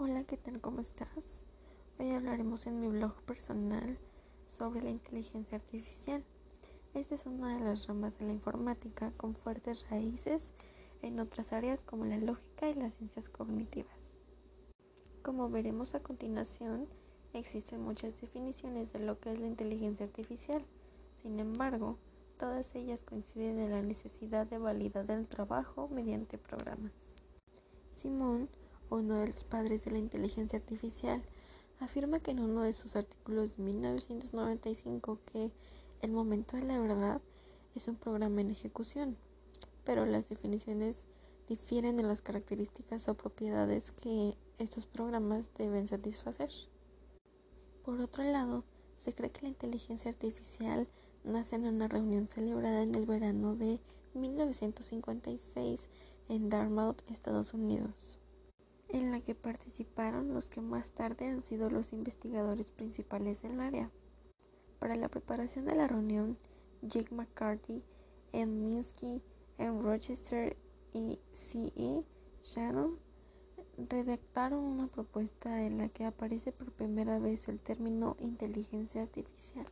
Hola, ¿qué tal? ¿Cómo estás? Hoy hablaremos en mi blog personal sobre la inteligencia artificial. Esta es una de las ramas de la informática con fuertes raíces en otras áreas como la lógica y las ciencias cognitivas. Como veremos a continuación, existen muchas definiciones de lo que es la inteligencia artificial. Sin embargo, todas ellas coinciden en la necesidad de validar el trabajo mediante programas. Simón, uno de los padres de la inteligencia artificial, afirma que en uno de sus artículos de 1995 que el momento de la verdad es un programa en ejecución, pero las definiciones difieren en las características o propiedades que estos programas deben satisfacer. Por otro lado, se cree que la inteligencia artificial nace en una reunión celebrada en el verano de 1956 en Dartmouth, Estados Unidos, en la que participaron los que más tarde han sido los investigadores principales del área. Para la preparación de la reunión, Jake McCarthy, M. Minsky, M. Rochester y C. E. Shannon redactaron una propuesta en la que aparece por primera vez el término inteligencia artificial.